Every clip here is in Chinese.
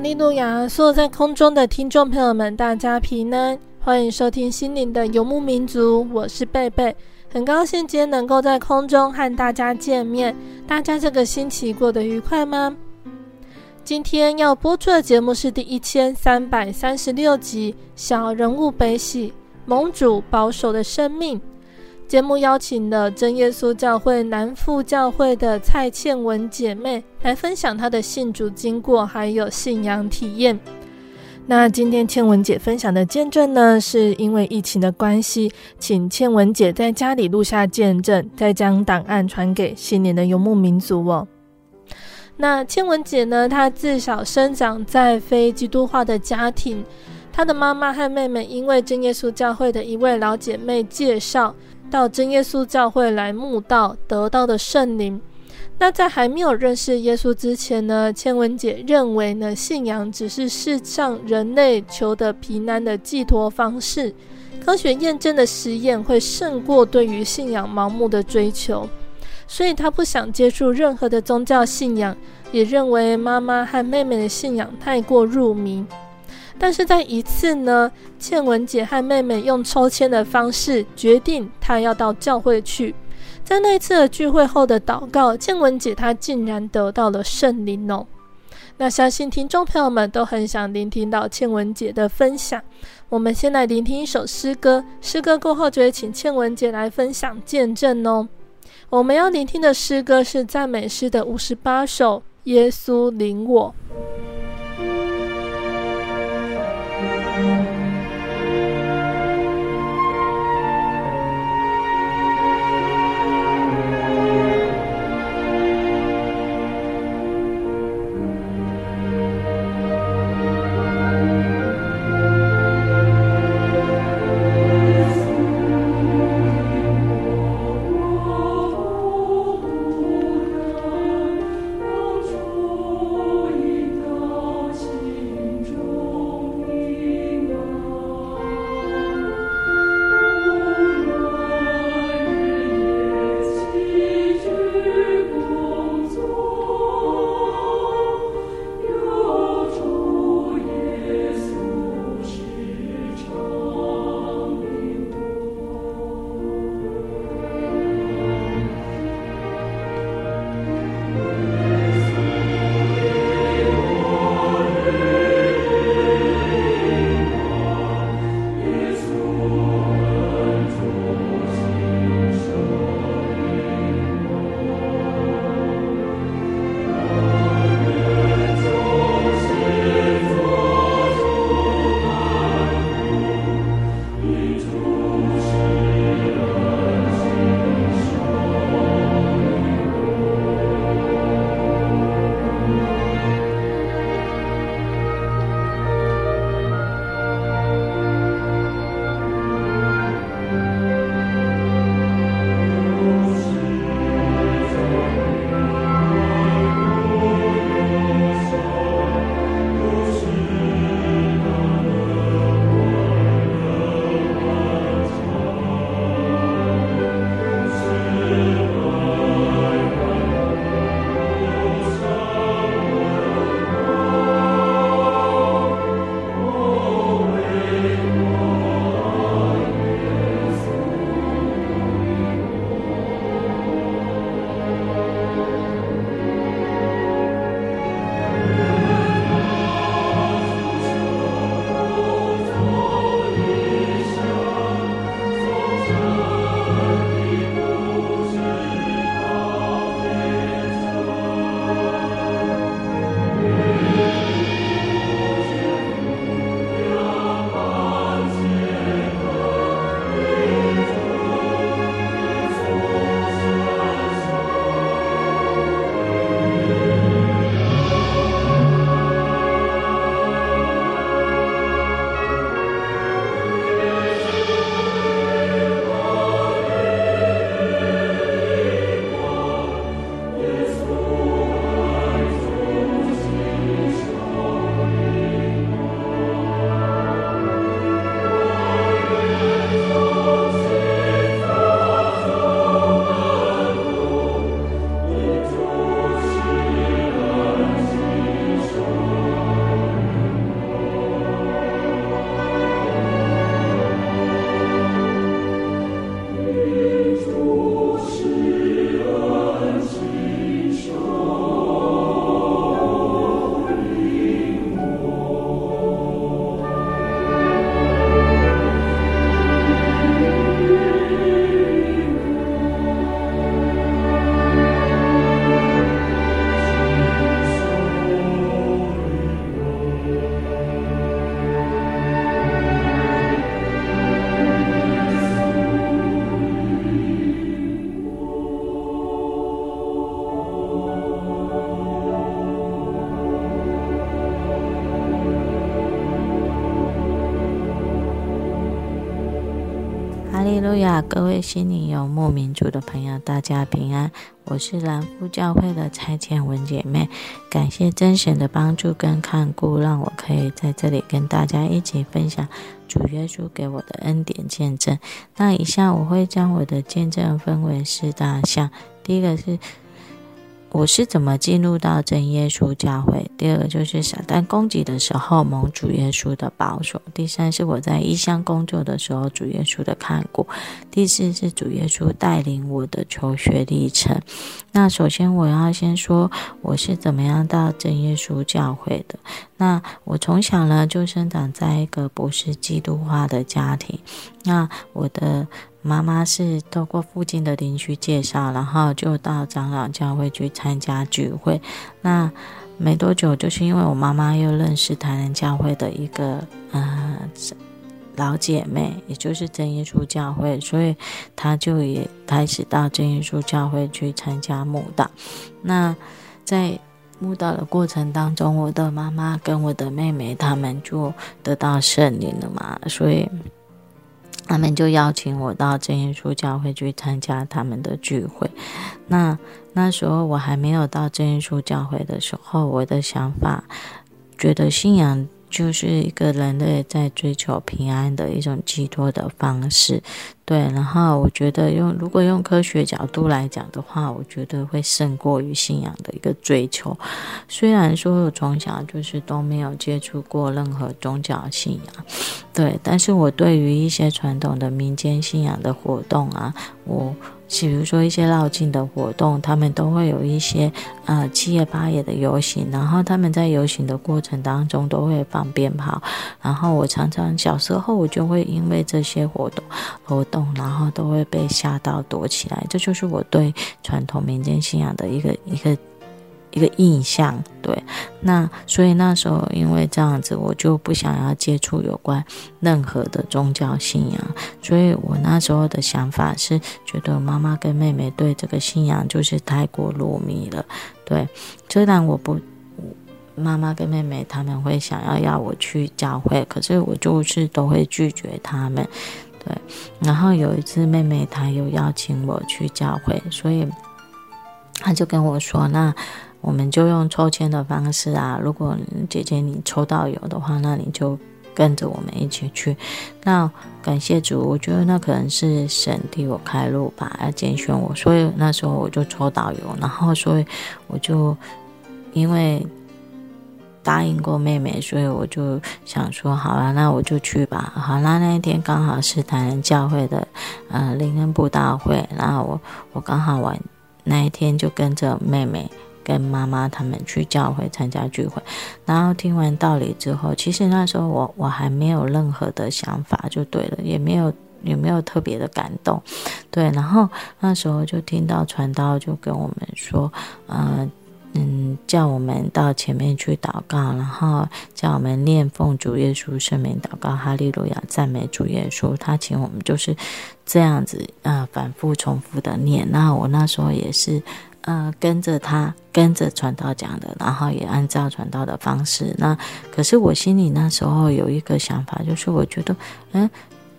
利路亚！所有在空中的听众朋友们，大家平安，欢迎收听心灵的游牧民族。我是贝贝，很高兴今天能够在空中和大家见面。大家这个星期过得愉快吗？今天要播出的节目是第一千三百三十六集《小人物悲喜，盟主保守的生命》。节目邀请了真耶稣教会南富教会的蔡倩文姐妹来分享她的信主经过，还有信仰体验。那今天倩文姐分享的见证呢，是因为疫情的关系，请倩文姐在家里录下见证，再将档案传给新年的游牧民族哦。那倩文姐呢，她自小生长在非基督化的家庭，她的妈妈和妹妹因为真耶稣教会的一位老姐妹介绍。到真耶稣教会来慕道，得到的圣灵。那在还没有认识耶稣之前呢，千文姐认为呢，信仰只是世上人类求得平安的寄托方式。科学验证的实验会胜过对于信仰盲目的追求，所以她不想接触任何的宗教信仰，也认为妈妈和妹妹的信仰太过入迷。但是在一次呢，倩文姐和妹妹用抽签的方式决定，她要到教会去。在那一次的聚会后的祷告，倩文姐她竟然得到了圣灵哦。那相信听众朋友们都很想聆听到倩文姐的分享。我们先来聆听一首诗歌，诗歌过后就会请倩文姐来分享见证哦。我们要聆听的诗歌是赞美诗的五十八首，《耶稣领我》。亚，各位心灵游牧民族的朋友，大家平安。我是兰夫教会的蔡倩文姐妹，感谢真神的帮助跟看顾，让我可以在这里跟大家一起分享主耶稣给我的恩典见证。那以下我会将我的见证分为四大项，第一个是。我是怎么进入到真耶稣教会？第二就是撒旦攻击的时候，蒙主耶稣的保守。第三是我在异乡工作的时候，主耶稣的看顾。第四是主耶稣带领我的求学历程。那首先我要先说我是怎么样到真耶稣教会的。那我从小呢就生长在一个不是基督化的家庭。那我的。妈妈是透过附近的邻居介绍，然后就到长老教会去参加聚会。那没多久，就是因为我妈妈又认识台南教会的一个呃老姐妹，也就是真耶稣教会，所以她就也开始到真耶稣教会去参加慕道。那在慕道的过程当中，我的妈妈跟我的妹妹他们就得到圣灵了嘛，所以。他们就邀请我到真耶稣教会去参加他们的聚会。那那时候我还没有到真耶稣教会的时候，我的想法觉得信仰。就是一个人类在追求平安的一种寄托的方式，对。然后我觉得用如果用科学角度来讲的话，我觉得会胜过于信仰的一个追求。虽然说我从小就是都没有接触过任何宗教信仰，对，但是我对于一些传统的民间信仰的活动啊，我。比如说一些绕境的活动，他们都会有一些呃七夜八夜的游行，然后他们在游行的过程当中都会放鞭炮，然后我常常小时候我就会因为这些活动活动，然后都会被吓到躲起来，这就是我对传统民间信仰的一个一个。一个印象，对，那所以那时候因为这样子，我就不想要接触有关任何的宗教信仰，所以我那时候的想法是觉得妈妈跟妹妹对这个信仰就是太过入迷了，对，虽然我不，妈妈跟妹妹他们会想要要我去教会，可是我就是都会拒绝他们，对，然后有一次妹妹她有邀请我去教会，所以她就跟我说那。我们就用抽签的方式啊，如果姐姐你抽到有的话，那你就跟着我们一起去。那感谢主，我觉得那可能是神替我开路吧，要拣选我，所以那时候我就抽到有，然后所以我就因为答应过妹妹，所以我就想说，好了，那我就去吧。好，那那一天刚好是台南教会的呃灵恩布道会，然后我我刚好晚那一天就跟着妹妹。跟妈妈他们去教会参加聚会，然后听完道理之后，其实那时候我我还没有任何的想法，就对了，也没有也没有特别的感动，对。然后那时候就听到传道就跟我们说，呃嗯，叫我们到前面去祷告，然后叫我们念奉主耶稣圣名祷告，哈利路亚，赞美主耶稣。他请我们就是这样子啊、反复重复的念。那我那时候也是。呃，跟着他，跟着传道讲的，然后也按照传道的方式。那可是我心里那时候有一个想法，就是我觉得，嗯，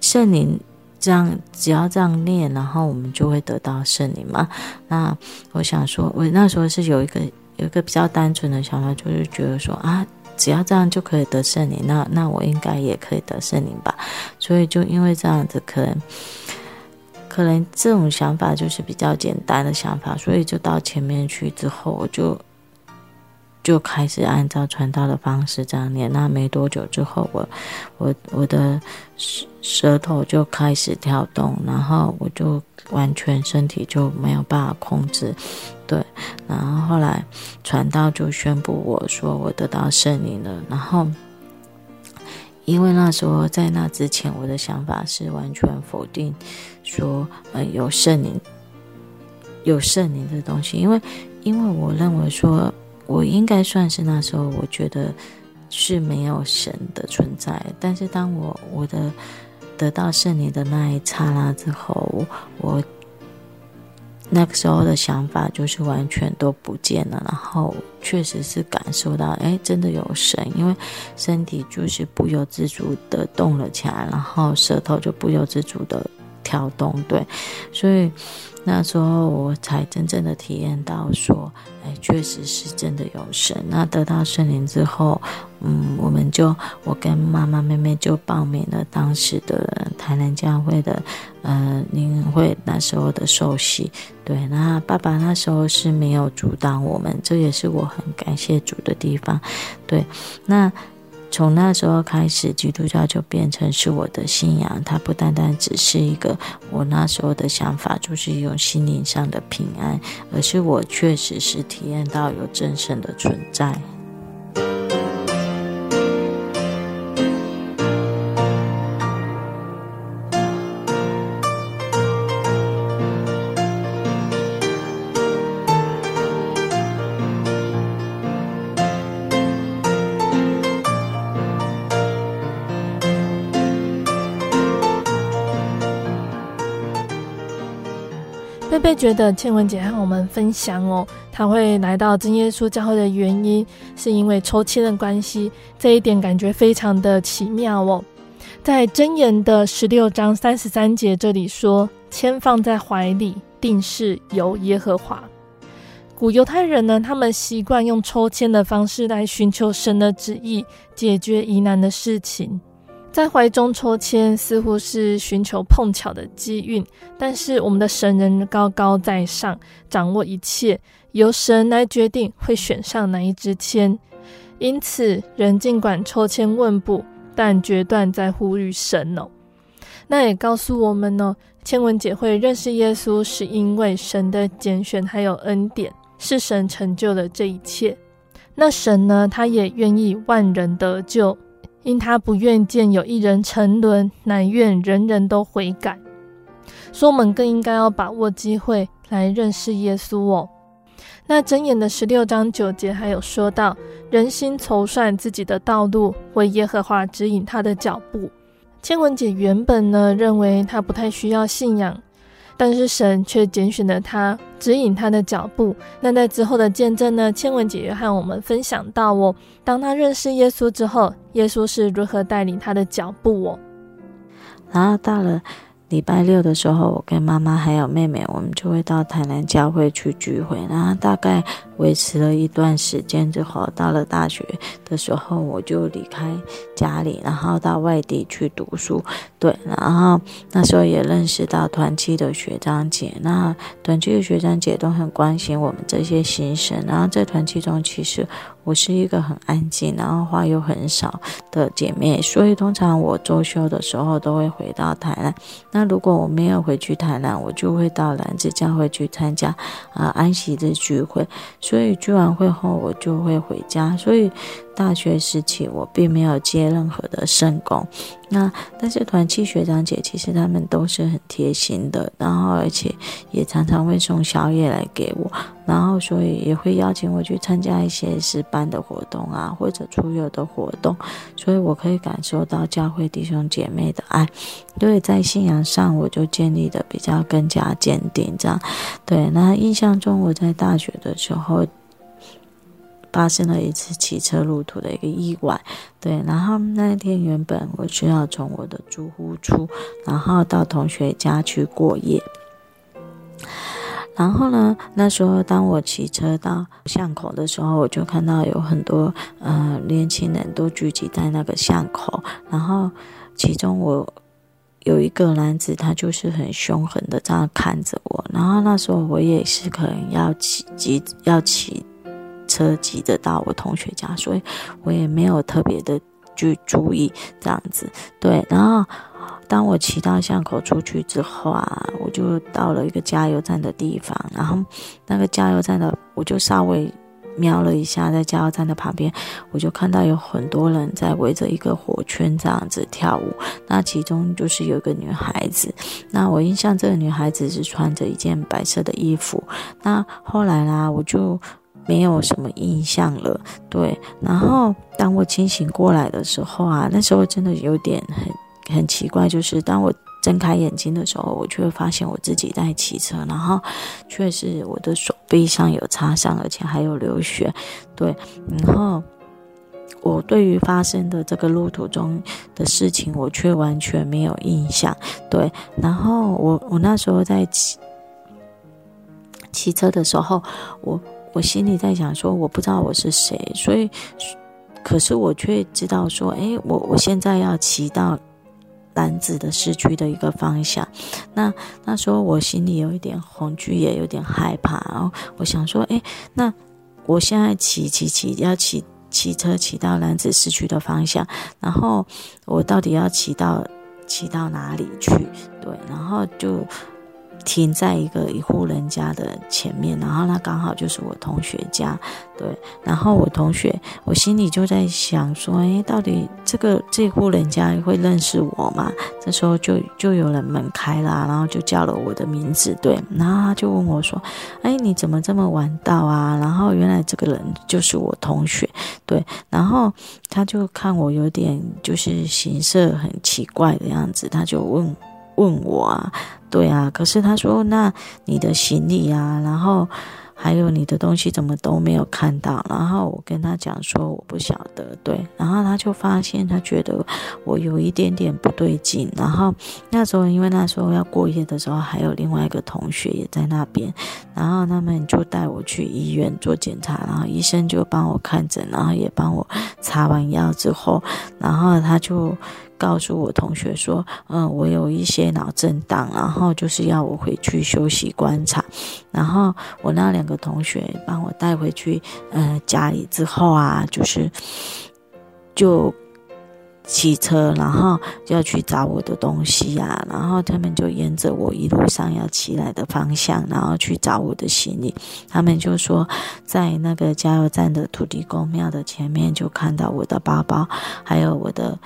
圣灵这样只要这样念，然后我们就会得到圣灵嘛。那我想说，我那时候是有一个有一个比较单纯的想法，就是觉得说啊，只要这样就可以得圣灵，那那我应该也可以得圣灵吧。所以就因为这样子，可能。可能这种想法就是比较简单的想法，所以就到前面去之后，我就就开始按照传道的方式这样念。那没多久之后，我我我的舌舌头就开始跳动，然后我就完全身体就没有办法控制。对，然后后来传道就宣布我说我得到圣灵了，然后。因为那时候在那之前，我的想法是完全否定，说呃有圣灵，有圣灵的东西。因为，因为我认为说，我应该算是那时候我觉得是没有神的存在。但是当我我的得到圣灵的那一刹那之后，我。那个时候的想法就是完全都不见了，然后确实是感受到，哎，真的有神，因为身体就是不由自主的动了起来，然后舌头就不由自主的跳动，对，所以那时候我才真正的体验到说，哎，确实是真的有神。那得到圣灵之后，嗯，我们就我跟妈妈妹妹就报名了当时的台南教会的呃灵会那时候的受洗，对，那爸爸那时候是没有阻挡我们，这也是我很感谢主的地方，对，那。从那时候开始，基督教就变成是我的信仰。它不单单只是一个我那时候的想法，就是一种心灵上的平安，而是我确实是体验到有真神的存在。贝觉得倩文姐和我们分享哦，她会来到真耶稣教会的原因，是因为抽签的关系，这一点感觉非常的奇妙哦。在箴言的十六章三十三节这里说：“签放在怀里，定是由耶和华。”古犹太人呢，他们习惯用抽签的方式来寻求神的旨意，解决疑难的事情。在怀中抽签，似乎是寻求碰巧的机运，但是我们的神人高高在上，掌握一切，由神来决定会选上哪一支签。因此，人尽管抽签问卜，但决断在乎于神哦。那也告诉我们呢，倩文姐会认识耶稣，是因为神的拣选还有恩典，是神成就了这一切。那神呢，他也愿意万人得救。因他不愿见有一人沉沦，乃愿人人都悔改。所以我们更应该要把握机会来认识耶稣哦。那箴言的十六章九节还有说到：人心筹算自己的道路，为耶和华指引他的脚步。千文姐原本呢认为他不太需要信仰。但是神却拣选了他，指引他的脚步。那在之后的见证呢？千文姐也和我们分享到哦，当他认识耶稣之后，耶稣是如何带领他的脚步哦。然后到了。礼拜六的时候，我跟妈妈还有妹妹，我们就会到台南教会去聚会。然后大概维持了一段时间之后，到了大学的时候，我就离开家里，然后到外地去读书。对，然后那时候也认识到团契的学长姐，那团契的学长姐都很关心我们这些新生。然后在团契中，其实。我是一个很安静，然后话又很少的姐妹，所以通常我周休的时候都会回到台南。那如果我没有回去台南，我就会到兰子教会去参加啊、安息日聚会。所以聚完会后，我就会回家。所以。大学时期，我并没有接任何的圣工，那但是团契学长姐其实他们都是很贴心的，然后而且也常常会送宵夜来给我，然后所以也会邀请我去参加一些诗班的活动啊，或者出游的活动，所以我可以感受到教会弟兄姐妹的爱，所以在信仰上我就建立的比较更加坚定，这样对。那印象中我在大学的时候。发生了一次骑车路途的一个意外，对，然后那一天原本我需要从我的住户处，然后到同学家去过夜，然后呢，那时候当我骑车到巷口的时候，我就看到有很多呃年轻人都聚集在那个巷口，然后其中我有一个男子，他就是很凶狠的这样看着我，然后那时候我也是可能要骑，急要骑。车急着到我同学家，所以我也没有特别的去注意这样子。对，然后当我骑到巷口出去之后啊，我就到了一个加油站的地方，然后那个加油站的，我就稍微瞄了一下，在加油站的旁边，我就看到有很多人在围着一个火圈这样子跳舞。那其中就是有一个女孩子，那我印象这个女孩子是穿着一件白色的衣服。那后来啦，我就。没有什么印象了，对。然后当我清醒过来的时候啊，那时候真的有点很很奇怪，就是当我睁开眼睛的时候，我就会发现我自己在骑车，然后确实我的手臂上有擦伤，而且还有流血，对。然后我对于发生的这个路途中的事情，我却完全没有印象。对，然后我我那时候在骑骑车的时候，我我心里在想说，我不知道我是谁，所以，可是我却知道说，诶，我我现在要骑到男子的市区的一个方向。那那时候我心里有一点恐惧，也有点害怕。然后我想说，诶，那我现在骑骑骑要骑。骑车骑到男子市区的方向，然后我到底要骑到骑到哪里去？对，然后就。停在一个一户人家的前面，然后那刚好就是我同学家，对，然后我同学，我心里就在想说，哎，到底这个这户人家会认识我吗？这时候就就有人门开了，然后就叫了我的名字，对，然后他就问我说，哎，你怎么这么晚到啊？然后原来这个人就是我同学，对，然后他就看我有点就是形色很奇怪的样子，他就问。问我啊，对啊，可是他说，那你的行李啊，然后还有你的东西怎么都没有看到？然后我跟他讲说我不晓得，对，然后他就发现他觉得我有一点点不对劲。然后那时候因为那时候要过夜的时候，还有另外一个同学也在那边，然后他们就带我去医院做检查，然后医生就帮我看诊，然后也帮我擦完药之后，然后他就。告诉我同学说，嗯，我有一些脑震荡，然后就是要我回去休息观察。然后我那两个同学帮我带回去，呃，家里之后啊，就是就骑车，然后要去找我的东西呀、啊。然后他们就沿着我一路上要骑来的方向，然后去找我的行李。他们就说，在那个加油站的土地公庙的前面，就看到我的包包，还有我的。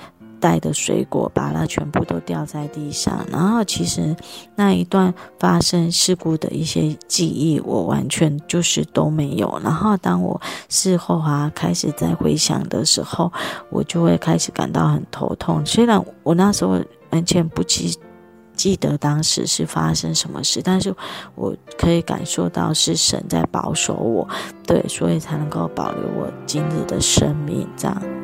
带的水果，把它全部都掉在地上。然后，其实那一段发生事故的一些记忆，我完全就是都没有。然后，当我事后啊开始在回想的时候，我就会开始感到很头痛。虽然我那时候完全不记记得当时是发生什么事，但是我可以感受到是神在保守我，对，所以才能够保留我今日的生命这样。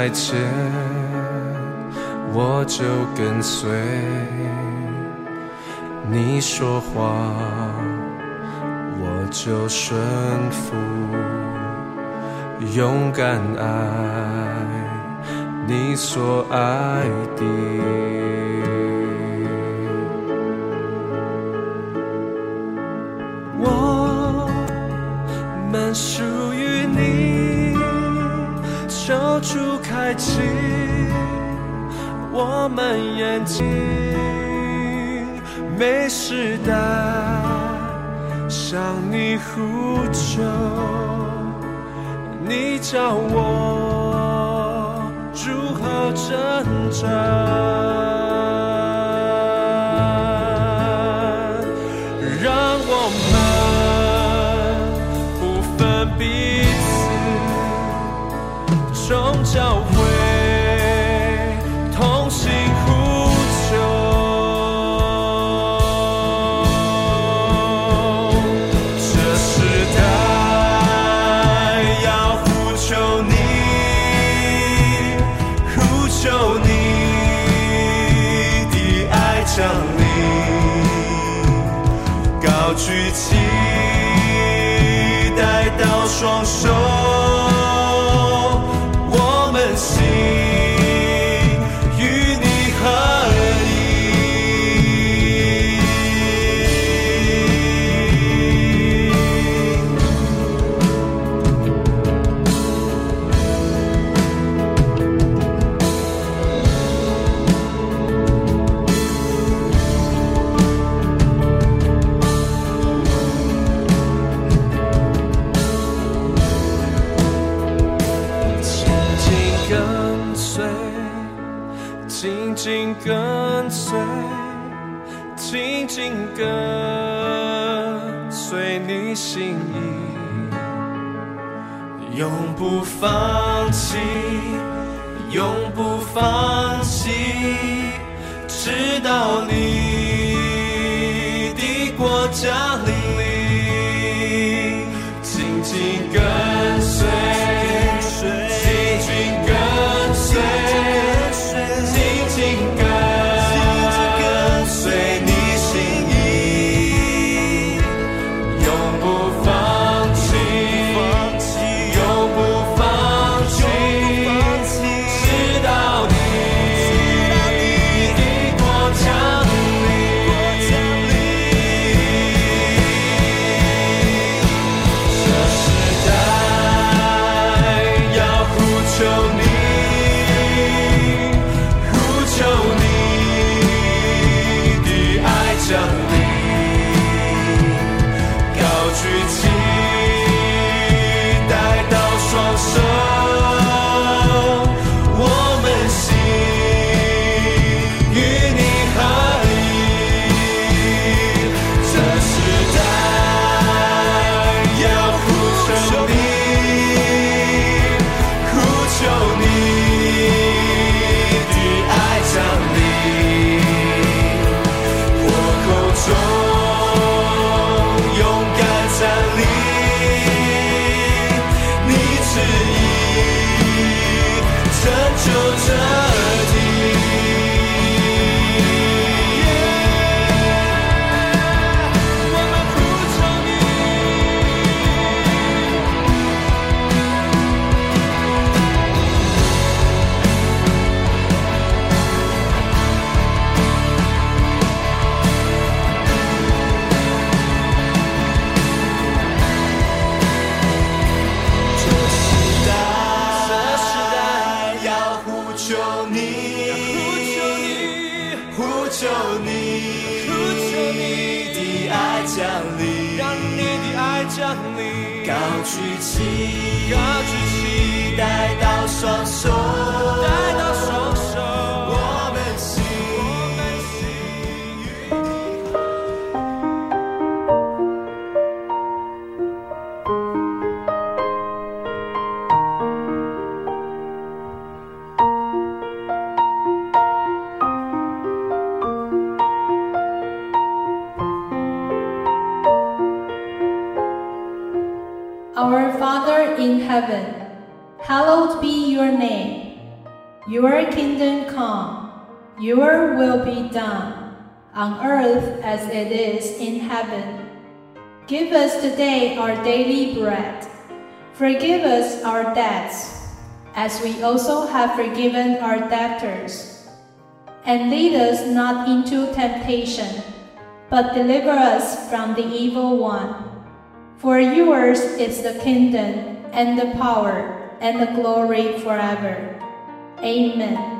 再见，我就跟随。你说话，我就顺服。勇敢爱你所爱的。我们是主。开启我们眼睛，没时代向你呼求，你教我如何挣扎。跟随，紧紧跟随你心意，永不放弃，永不放弃，直到你的国降临，紧紧跟 it is in heaven. Give us today our daily bread. Forgive us our debts, as we also have forgiven our debtors. And lead us not into temptation, but deliver us from the evil one. For yours is the kingdom, and the power, and the glory forever. Amen.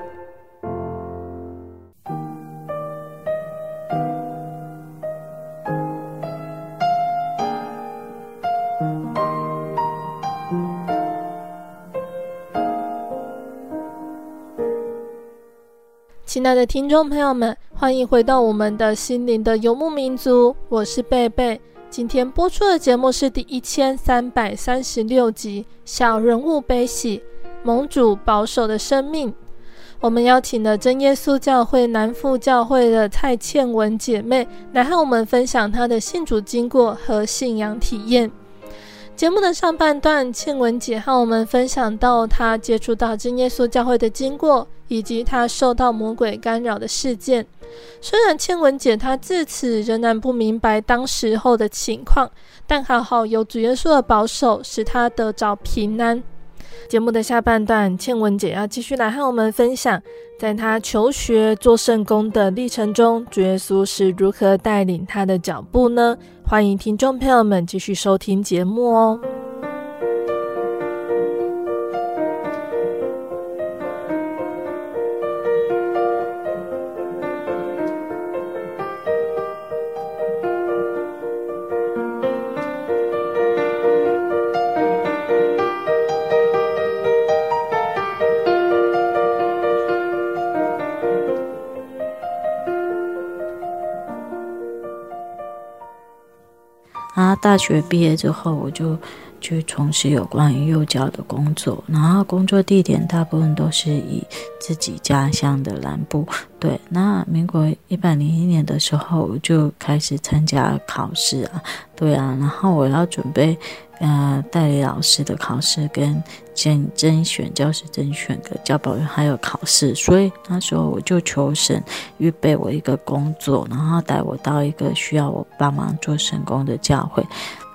亲爱的听众朋友们，欢迎回到我们的心灵的游牧民族，我是贝贝。今天播出的节目是第一千三百三十六集《小人物悲喜，蒙主保守的生命》。我们邀请了真耶稣教会南富教会的蔡倩文姐妹来和我们分享她的信主经过和信仰体验。节目的上半段，倩文姐和我们分享到她接触到真耶稣教会的经过。以及他受到魔鬼干扰的事件，虽然倩文姐她自此仍然不明白当时候的情况，但还好有主耶稣的保守，使她得着平安。节目的下半段，倩文姐要继续来和我们分享，在她求学做圣工的历程中，主耶稣是如何带领她的脚步呢？欢迎听众朋友们继续收听节目哦。学毕业之后，我就去从事有关于幼教的工作，然后工作地点大部分都是以自己家乡的南部。对，那民国一百零一年的时候，我就开始参加考试啊，对啊，然后我要准备呃代理老师的考试跟甄甄选教师甄选的教保员还有考试，所以那时候我就求神预备我一个工作，然后带我到一个需要我帮忙做神工的教会。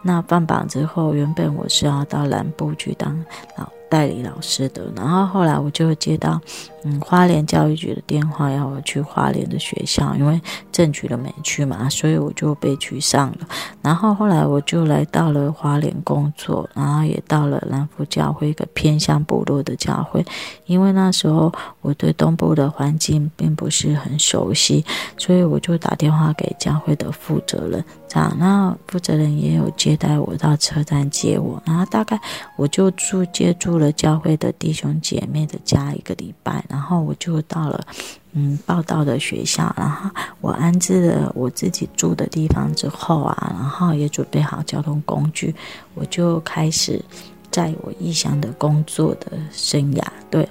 那放榜之后，原本我是要到南部去当老代理老师的，然后后来我就接到嗯花莲教育局的电话，要我去花莲的学校，因为正局的没去嘛，所以我就被取上了。然后后来我就来到了花莲工作，然后也到了南富教会一个偏向部落的教会，因为那时候我对东部的环境并不是很熟悉，所以我就打电话给教会的负责人。那负责人也有接待我到车站接我，然后大概我就住接住了教会的弟兄姐妹的家一个礼拜，然后我就到了嗯报到的学校，然后我安置了我自己住的地方之后啊，然后也准备好交通工具，我就开始在我异乡的工作的生涯，对。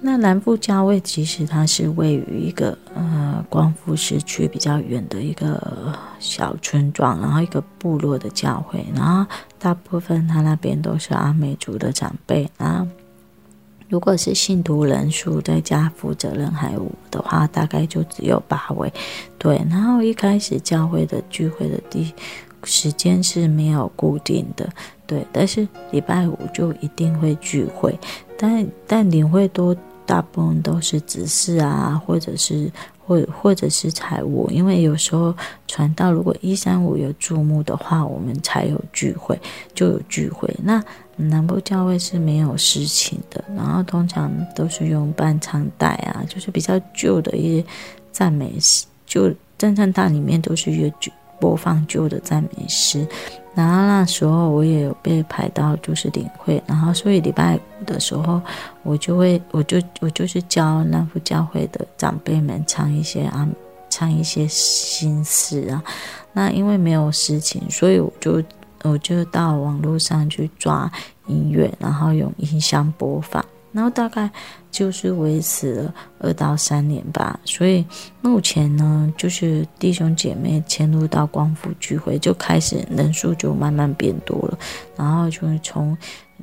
那南部教会其实它是位于一个呃光复市区比较远的一个小村庄，然后一个部落的教会，然后大部分他那边都是阿美族的长辈，然后如果是信徒人数再加负责人还有的话，大概就只有八位。对，然后一开始教会的聚会的地时间是没有固定的，对，但是礼拜五就一定会聚会，但但领会多。大部分都是执事啊，或者是或或者是财务，因为有时候传道如果一三五有注目的话，我们才有聚会，就有聚会。那南部教会是没有诗情的，然后通常都是用伴唱带啊，就是比较旧的一些赞美诗，就赞唱带里面都是越旧播放旧的赞美诗。然后那时候我也有被排到就是领会，然后所以礼拜五的时候，我就会我就我就是教那副教会的长辈们唱一些啊，唱一些新诗啊。那因为没有事情，所以我就我就到网络上去抓音乐，然后用音箱播放。然后大概就是维持了二到三年吧，所以目前呢，就是弟兄姐妹迁入到光复聚会，就开始人数就慢慢变多了，然后就从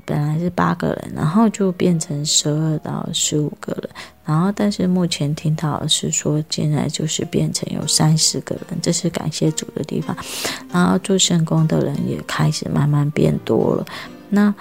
本来是八个人，然后就变成十二到十五个人，然后但是目前听到的是说，现在就是变成有三十个人，这是感谢主的地方，然后做圣工的人也开始慢慢变多了，那。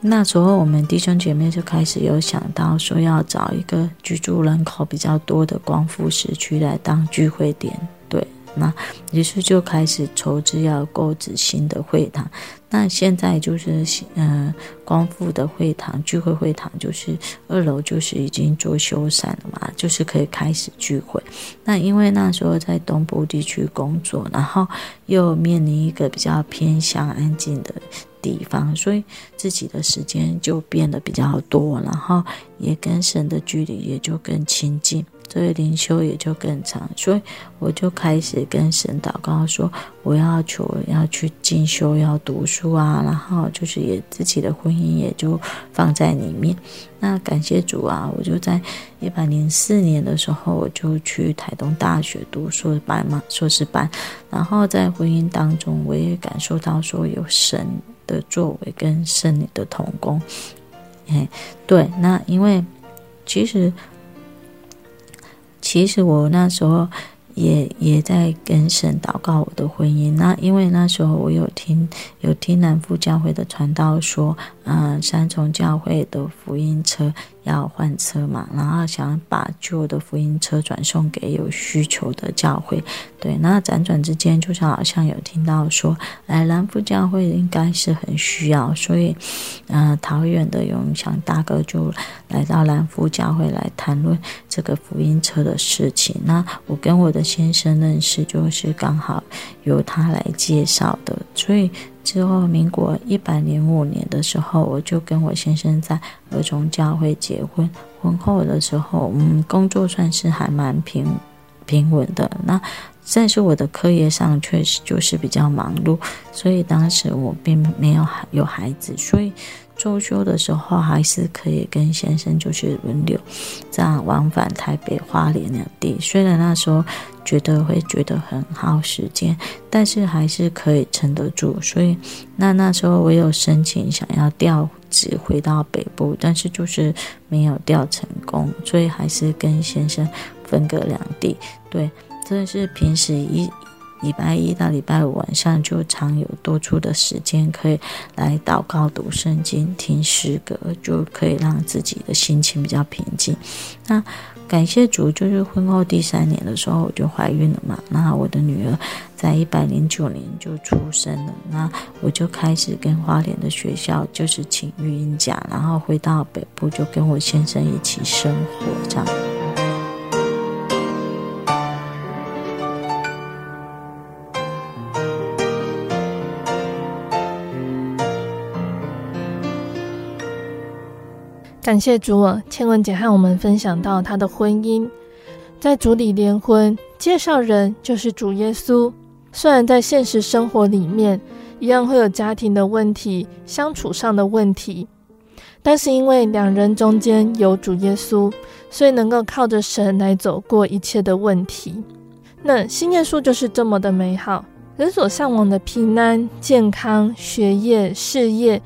那时候我们弟兄姐妹就开始有想到说要找一个居住人口比较多的光复时区来当聚会点，对。那于是就开始筹资要购置新的会堂。那现在就是，呃，光复的会堂聚会会堂，就是二楼就是已经做修缮了嘛，就是可以开始聚会。那因为那时候在东部地区工作，然后又面临一个比较偏乡安静的地方，所以自己的时间就变得比较多，然后也跟神的距离也就更亲近。所以灵修也就更长，所以我就开始跟神祷告说，我要求要去进修，要读书啊，然后就是也自己的婚姻也就放在里面。那感谢主啊，我就在一百零四年的时候，我就去台东大学读硕士班嘛，硕士班。然后在婚姻当中，我也感受到说有神的作为跟圣女的同工。哎，对，那因为其实。其实我那时候也也在跟神祷告我的婚姻。那因为那时候我有听有听南富教会的传道说，嗯、三重教会的福音车。要换车嘛，然后想把旧的福音车转送给有需求的教会。对，那辗转之间，就是好像有听到说，哎，南富教会应该是很需要，所以，嗯、桃园的永祥大哥就来到南富教会来谈论这个福音车的事情。那我跟我的先生认识，就是刚好由他来介绍的，所以。之后，民国一百零五年的时候，我就跟我先生在儿童教会结婚。婚后的时候，嗯，工作算是还蛮平平稳的。那但是我的课业上确实就是比较忙碌，所以当时我并没有有孩子，所以。周休的时候，还是可以跟先生就是轮流这样往返台北、花莲两地。虽然那时候觉得会觉得很耗时间，但是还是可以撑得住。所以那那时候我有申请想要调职回到北部，但是就是没有调成功，所以还是跟先生分隔两地。对，这是平时一。礼拜一到礼拜五晚上就常有多出的时间，可以来祷告、读圣经、听诗歌，就可以让自己的心情比较平静。那感谢主，就是婚后第三年的时候我就怀孕了嘛。那我的女儿在一百零九年就出生了，那我就开始跟花莲的学校就是请育婴假，然后回到北部就跟我先生一起生活这样。感谢主啊，千文姐和我们分享到她的婚姻，在主里联婚，介绍人就是主耶稣。虽然在现实生活里面一样会有家庭的问题、相处上的问题，但是因为两人中间有主耶稣，所以能够靠着神来走过一切的问题。那新耶稣就是这么的美好，人所向往的平安、健康、学业、事业、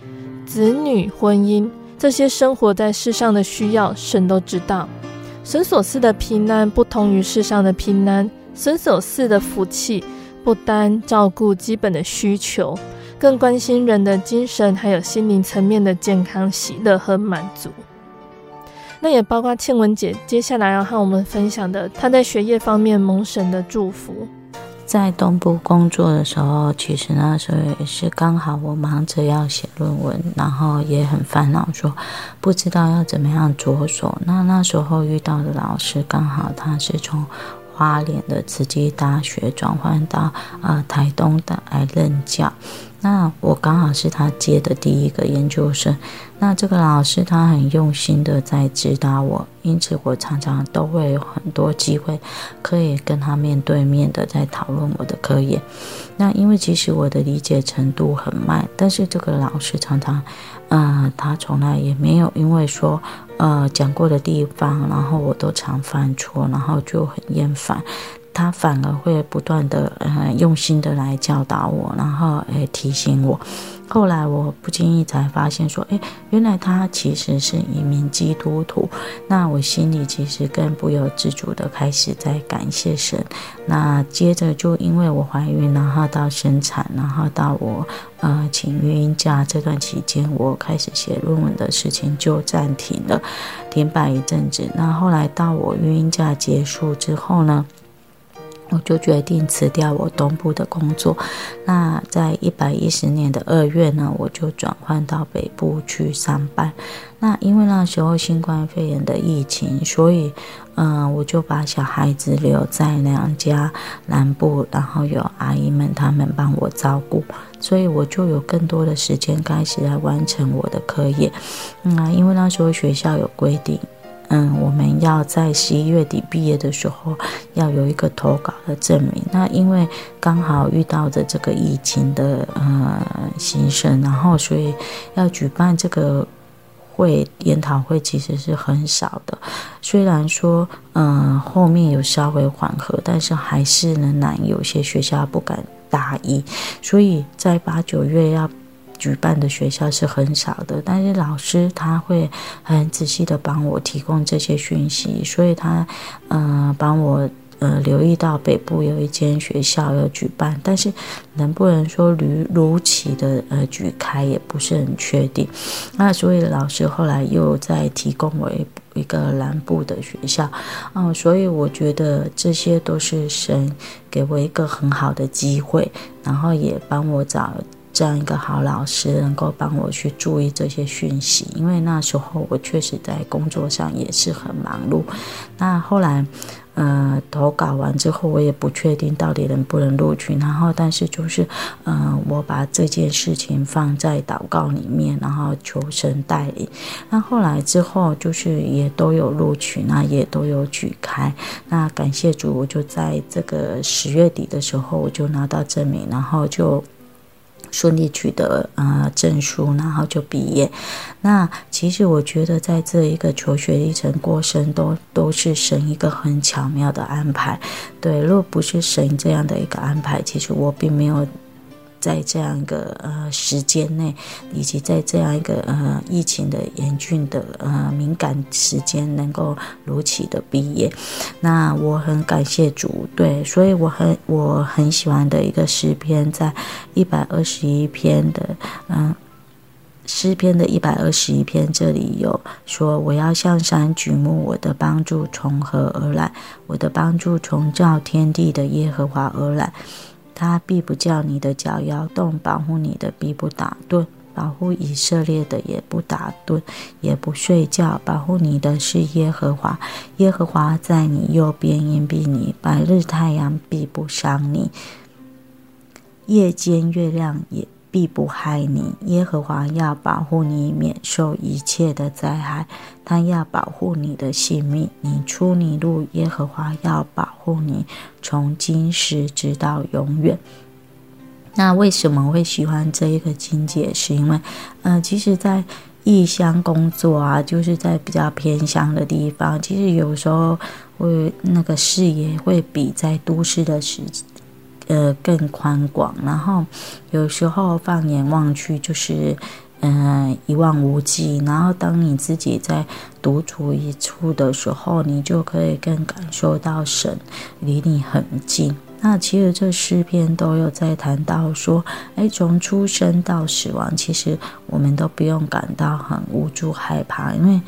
子女、婚姻。这些生活在世上的需要，神都知道。神所赐的平安不同于世上的平安，神所赐的福气不单照顾基本的需求，更关心人的精神还有心灵层面的健康、喜乐和满足。那也包括倩文姐接下来要和我们分享的，她在学业方面蒙神的祝福。在东部工作的时候，其实那时候也是刚好我忙着要写论文，然后也很烦恼，说不知道要怎么样着手。那那时候遇到的老师刚好他是从花莲的慈济大学转换到、呃、台东的来任教。那我刚好是他接的第一个研究生。那这个老师他很用心的在指导我，因此我常常都会有很多机会可以跟他面对面的在讨论我的科研。那因为其实我的理解程度很慢，但是这个老师常常，呃，他从来也没有因为说，呃，讲过的地方，然后我都常犯错，然后就很厌烦。他反而会不断的呃用心的来教导我，然后诶提醒我。后来我不经意才发现说，诶，原来他其实是一名基督徒。那我心里其实更不由自主的开始在感谢神。那接着就因为我怀孕，然后到生产，然后到我呃请育婴假这段期间，我开始写论文的事情就暂停了，停摆一阵子。那后来到我育婴假结束之后呢，我就决定辞掉我东部的工作。那在一百一十年的二月呢，我就转换到北部去上班。那因为那时候新冠肺炎的疫情，所以嗯、我就把小孩子留在娘家南部，然后有阿姨们他们帮我照顾，所以我就有更多的时间开始来完成我的课业。嗯，因为那时候学校有规定。嗯，我们要在十一月底毕业的时候要有一个投稿的证明。那因为刚好遇到的这个疫情的呃兴盛，然后所以要举办这个会研讨会其实是很少的。虽然说嗯、后面有稍微缓和，但是还是仍然有些学校不敢大意，所以在八九月要。举办的学校是很少的，但是老师他会很仔细的帮我提供这些讯息，所以他呃帮我呃留意到北部有一间学校要举办，但是能不能说如如期的呃举开也不是很确定。那所以老师后来又再提供我一一个南部的学校，嗯、所以我觉得这些都是神给我一个很好的机会，然后也帮我找。这样一个好老师能够帮我去注意这些讯息，因为那时候我确实在工作上也是很忙碌。那后来，呃，投稿完之后，我也不确定到底能不能录取。然后，但是就是，呃，我把这件事情放在祷告里面，然后求神带领。那后来之后，就是也都有录取，那也都有举开。那感谢主，我就在这个十月底的时候，我就拿到证明，然后就。顺利取得呃证书，然后就毕业。那其实我觉得，在这一个求学历程过程都都是神一个很巧妙的安排。对，若不是神这样的一个安排，其实我并没有。在这样一个呃时间内，以及在这样一个呃疫情的严峻的呃敏感时间，能够如期的毕业，那我很感谢主。对，所以我很我很喜欢的一个诗篇，在一百二十一篇的嗯诗篇的一百二十一篇，这里有说：我要向山举目，我的帮助从何而来？我的帮助从造天地的耶和华而来。他必不叫你的脚摇动，保护你的必不打盹，保护以色列的也不打盹，也不睡觉，保护你的是耶和华。耶和华在你右边，荫庇你，白日太阳必不伤你，夜间月亮也。必不害你，耶和华要保护你免受一切的灾害，他要保护你的性命。你出你入，耶和华要保护你，从今时直到永远。那为什么会喜欢这一个经节？是因为，呃，其实，在异乡工作啊，就是在比较偏乡的地方，其实有时候会那个视野会比在都市的时。呃，更宽广，然后有时候放眼望去，就是嗯、呃、一望无际。然后当你自己在独处一处的时候，你就可以更感受到神离你很近。那其实这诗篇都有在谈到说，哎，从出生到死亡，其实我们都不用感到很无助害怕，因为。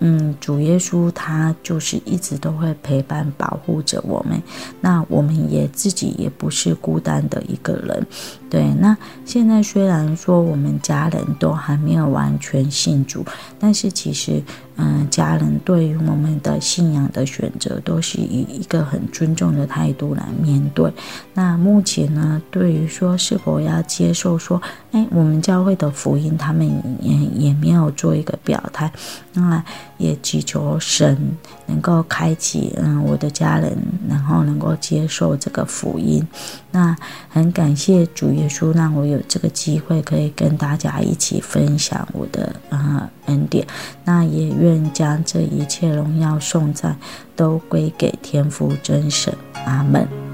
嗯，主耶稣他就是一直都会陪伴保护着我们，那我们也自己也不是孤单的一个人，对。那现在虽然说我们家人都还没有完全信主，但是其实。嗯，家人对于我们的信仰的选择，都是以一个很尊重的态度来面对。那目前呢，对于说是否要接受说，哎，我们教会的福音，他们也也没有做一个表态。那也祈求神能够开启嗯我的家人，然后能够接受这个福音。那很感谢主耶稣让我有这个机会可以跟大家一起分享我的呃恩典。那也愿将这一切荣耀颂赞都归给天父真神。阿门。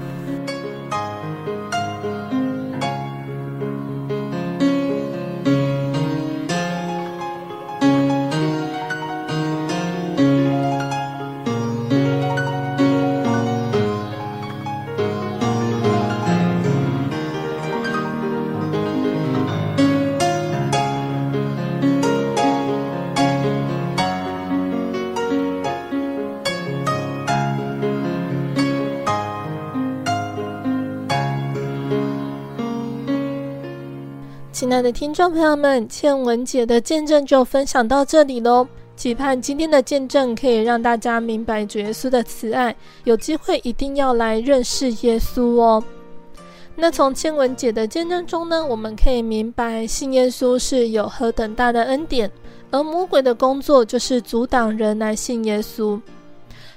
众朋友们，倩文姐的见证就分享到这里喽。期盼今天的见证可以让大家明白主耶稣的慈爱，有机会一定要来认识耶稣哦。那从倩文姐的见证中呢，我们可以明白信耶稣是有何等大的恩典，而魔鬼的工作就是阻挡人来信耶稣。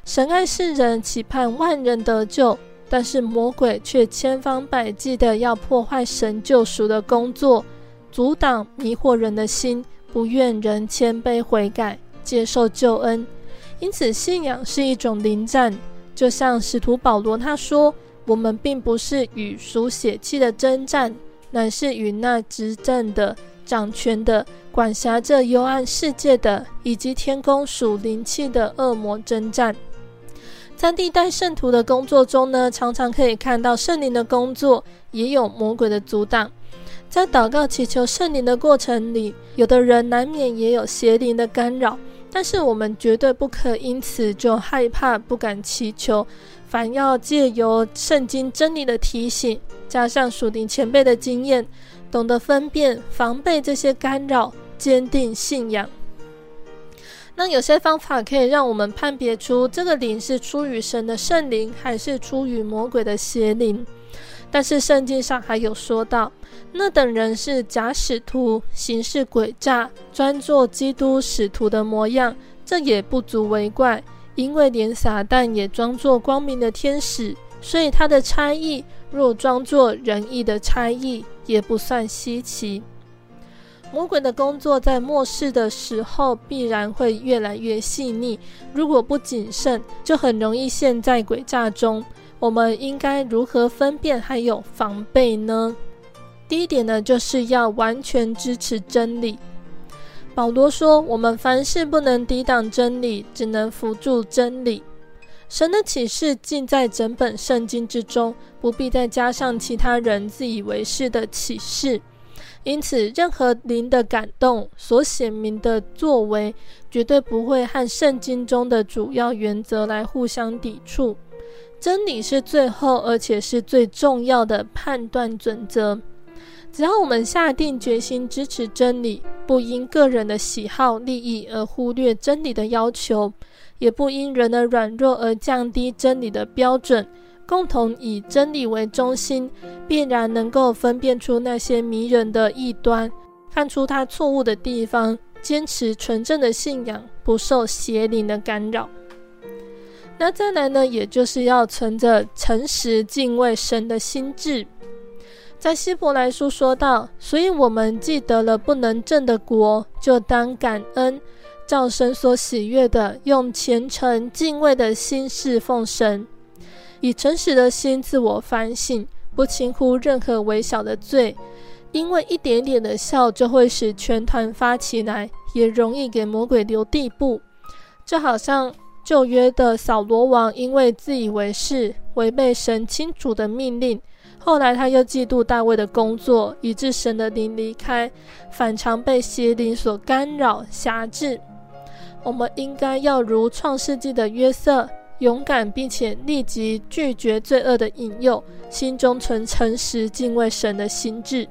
神爱世人，期盼万人得救。但是魔鬼却千方百计的要破坏神救赎的工作，阻挡迷惑人的心，不愿人谦卑悔改，接受救恩。因此，信仰是一种灵战，就像使徒保罗他说：“我们并不是与属血气的争战，乃是与那执政的、掌权的、管辖这幽暗世界的，以及天宫属灵气的恶魔争战。”在历代圣徒的工作中呢，常常可以看到圣灵的工作，也有魔鬼的阻挡。在祷告祈求圣灵的过程里，有的人难免也有邪灵的干扰，但是我们绝对不可因此就害怕，不敢祈求。反要借由圣经真理的提醒，加上属灵前辈的经验，懂得分辨、防备这些干扰，坚定信仰。那有些方法可以让我们判别出这个灵是出于神的圣灵，还是出于魔鬼的邪灵。但是圣经上还有说到，那等人是假使徒，行事诡诈，专做基督使徒的模样，这也不足为怪，因为连撒旦也装作光明的天使，所以他的差役若装作仁义的差役，也不算稀奇。魔鬼的工作在末世的时候必然会越来越细腻，如果不谨慎，就很容易陷在诡诈中。我们应该如何分辨还有防备呢？第一点呢，就是要完全支持真理。保罗说：“我们凡事不能抵挡真理，只能辅助真理。神的启示尽在整本圣经之中，不必再加上其他人自以为是的启示。”因此，任何灵的感动所显明的作为，绝对不会和圣经中的主要原则来互相抵触。真理是最后而且是最重要的判断准则。只要我们下定决心支持真理，不因个人的喜好利益而忽略真理的要求，也不因人的软弱而降低真理的标准。共同以真理为中心，必然能够分辨出那些迷人的异端，看出他错误的地方，坚持纯正的信仰，不受邪灵的干扰。那再来呢，也就是要存着诚实敬畏神的心志。在希伯来书说道：“所以我们既得了不能证的国，就当感恩，照神所喜悦的，用虔诚敬畏的心侍奉神。”以诚实的心自我反省，不轻忽任何微小的罪，因为一点点的笑就会使全团发起来，也容易给魔鬼留地步。就好像旧约的扫罗王，因为自以为是，违背神清楚的命令，后来他又嫉妒大卫的工作，以致神的灵离开，反常被邪灵所干扰辖制。我们应该要如创世纪的约瑟。勇敢并且立即拒绝罪恶的引诱，心中存诚实敬畏神的心志。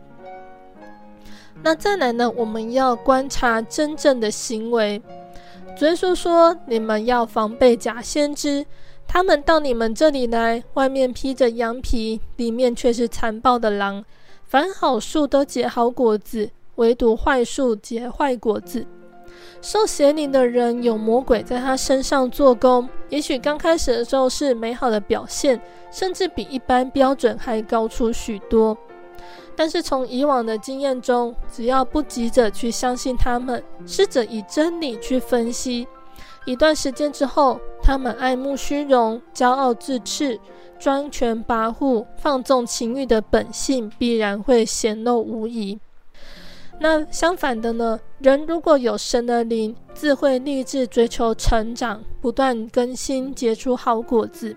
那再来呢？我们要观察真正的行为。耶稣说：“你们要防备假先知，他们到你们这里来，外面披着羊皮，里面却是残暴的狼。凡好树都结好果子，唯独坏树结坏果子。”受邪灵的人有魔鬼在他身上做工，也许刚开始的时候是美好的表现，甚至比一般标准还高出许多。但是从以往的经验中，只要不急着去相信他们，试着以真理去分析，一段时间之后，他们爱慕虚荣、骄傲自恃、专权跋扈、放纵情欲的本性必然会显露无遗。那相反的呢？人如果有神的灵，自会立志追求成长，不断更新，结出好果子。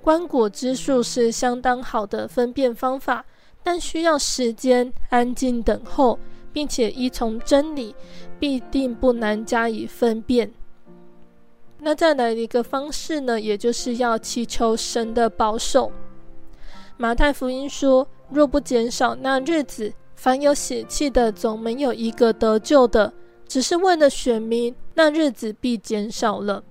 观果之术是相当好的分辨方法，但需要时间安静等候，并且依从真理，必定不难加以分辨。那再来一个方式呢？也就是要祈求神的保守。马太福音说：“若不减少那日子。”凡有血气的，总没有一个得救的，只是为了选民，那日子必减少了。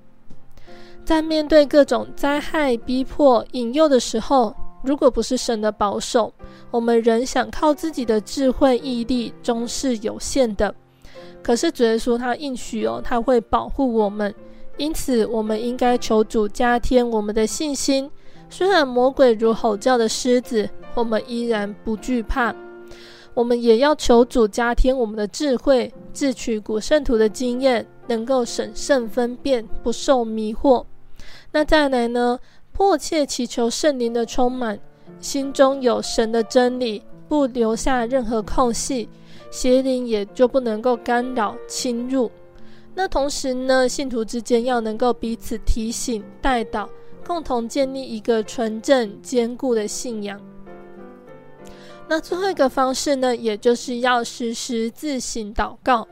在面对各种灾害、逼迫、引诱的时候，如果不是神的保守，我们人想靠自己的智慧、毅力，终是有限的。可是主耶稣他应许哦，他会保护我们，因此我们应该求主加添我们的信心。虽然魔鬼如吼叫的狮子，我们依然不惧怕。我们也要求主加添我们的智慧，自取古圣徒的经验，能够审慎分辨，不受迷惑。那再来呢？迫切祈求圣灵的充满，心中有神的真理，不留下任何空隙，邪灵也就不能够干扰侵入。那同时呢，信徒之间要能够彼此提醒、带导，共同建立一个纯正坚固的信仰。那最后一个方式呢，也就是要时时自省祷告。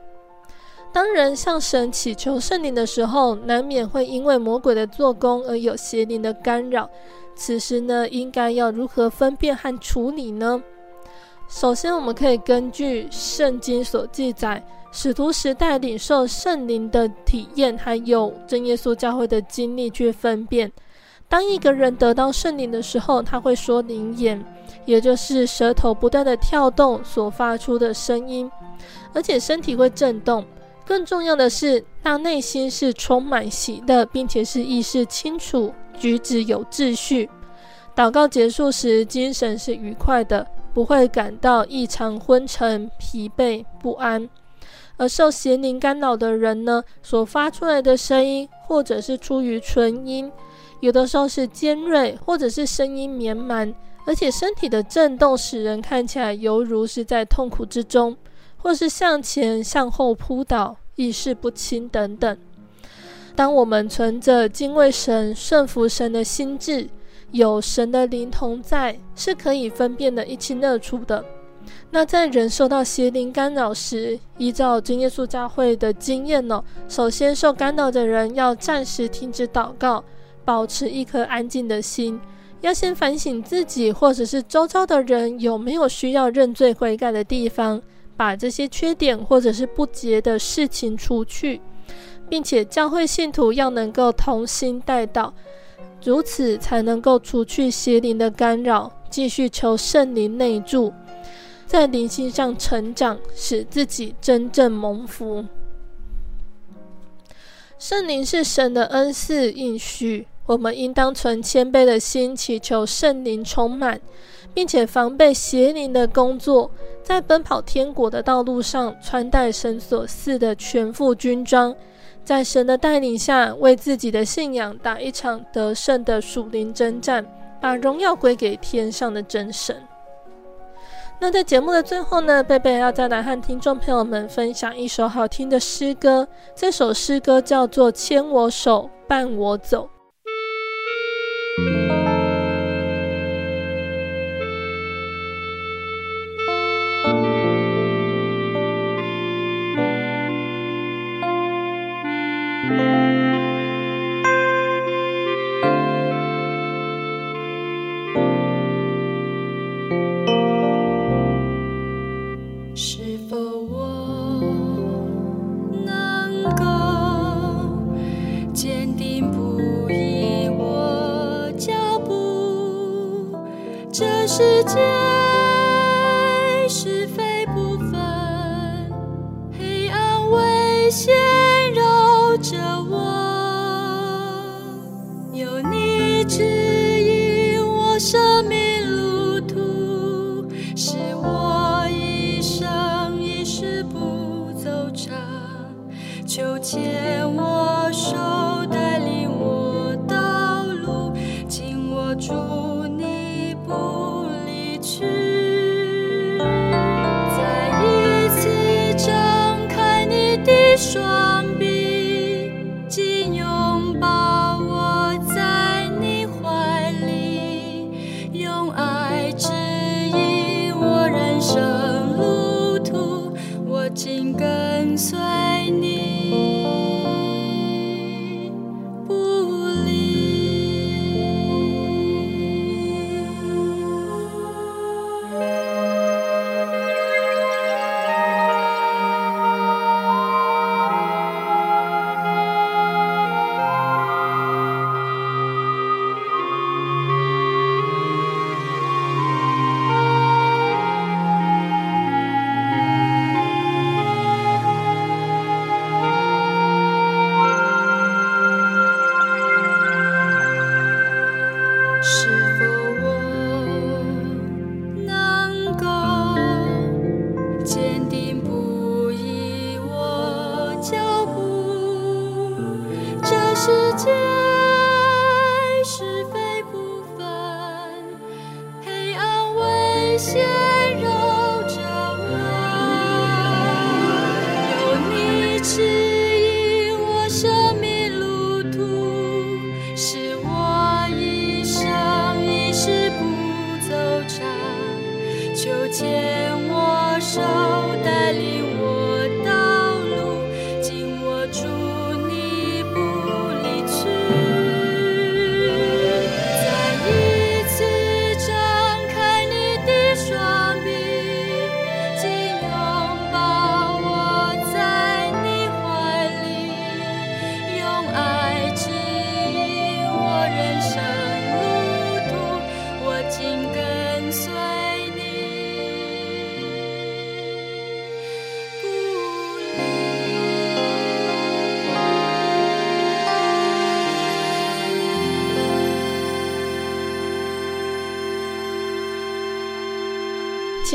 当人向神祈求圣灵的时候，难免会因为魔鬼的做工而有邪灵的干扰。此时呢，应该要如何分辨和处理呢？首先，我们可以根据圣经所记载，使徒时代领受圣灵的体验，还有真耶稣教会的经历去分辨。当一个人得到圣灵的时候，他会说灵言。也就是舌头不断的跳动所发出的声音，而且身体会震动。更重要的是，他内心是充满喜乐，并且是意识清楚，举止有秩序。祷告结束时，精神是愉快的，不会感到异常昏沉、疲惫不安。而受邪灵干扰的人呢，所发出来的声音，或者是出于纯音，有的时候是尖锐，或者是声音绵蛮。而且身体的震动使人看起来犹如是在痛苦之中，或是向前向后扑倒、意识不清等等。当我们存着敬畏神、顺服神的心志，有神的灵同在，是可以分辨得一清二楚的。那在人受到邪灵干扰时，依照真耶稣教会的经验呢，首先受干扰的人要暂时停止祷告，保持一颗安静的心。要先反省自己，或者是周遭的人有没有需要认罪悔改的地方，把这些缺点或者是不洁的事情除去，并且教会信徒要能够同心代祷，如此才能够除去邪灵的干扰，继续求圣灵内住，在灵性上成长，使自己真正蒙福。圣灵是神的恩赐应许。我们应当存谦卑的心，祈求圣灵充满，并且防备邪灵的工作，在奔跑天国的道路上，穿戴神所赐的全副军装，在神的带领下，为自己的信仰打一场得胜的属灵征战，把荣耀归给天上的真神。那在节目的最后呢，贝贝要再来和听众朋友们分享一首好听的诗歌，这首诗歌叫做《牵我手，伴我走》。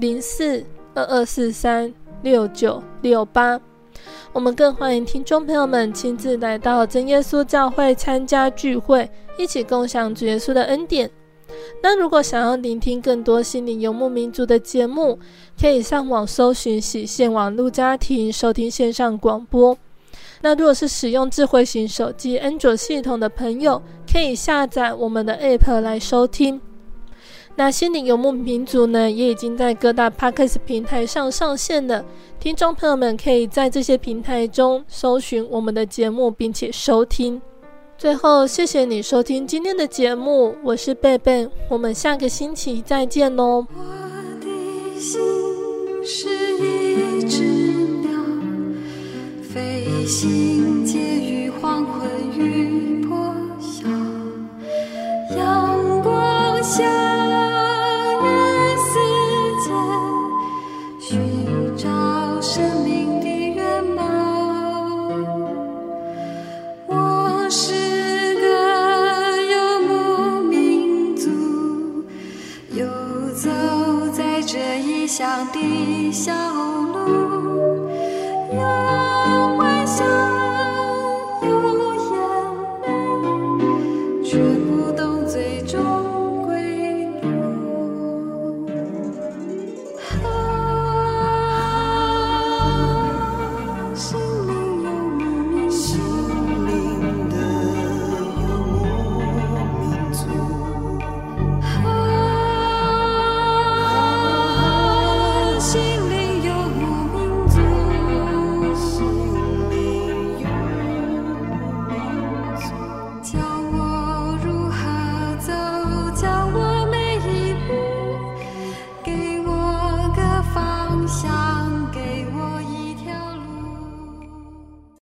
零四二二四三六九六八，我们更欢迎听众朋友们亲自来到真耶稣教会参加聚会，一起共享主耶稣的恩典。那如果想要聆听更多心灵游牧民族的节目，可以上网搜寻喜线网路家庭收听线上广播。那如果是使用智慧型手机安卓系统的朋友，可以下载我们的 App 来收听。那心灵游牧民族呢，也已经在各大 Podcast 平台上上线了。听众朋友们可以在这些平台中搜寻我们的节目，并且收听。最后，谢谢你收听今天的节目，我是贝贝，我们下个星期再见喽。我的心是一只鸟，飞行介于黄昏与破晓，阳光下。乡的小。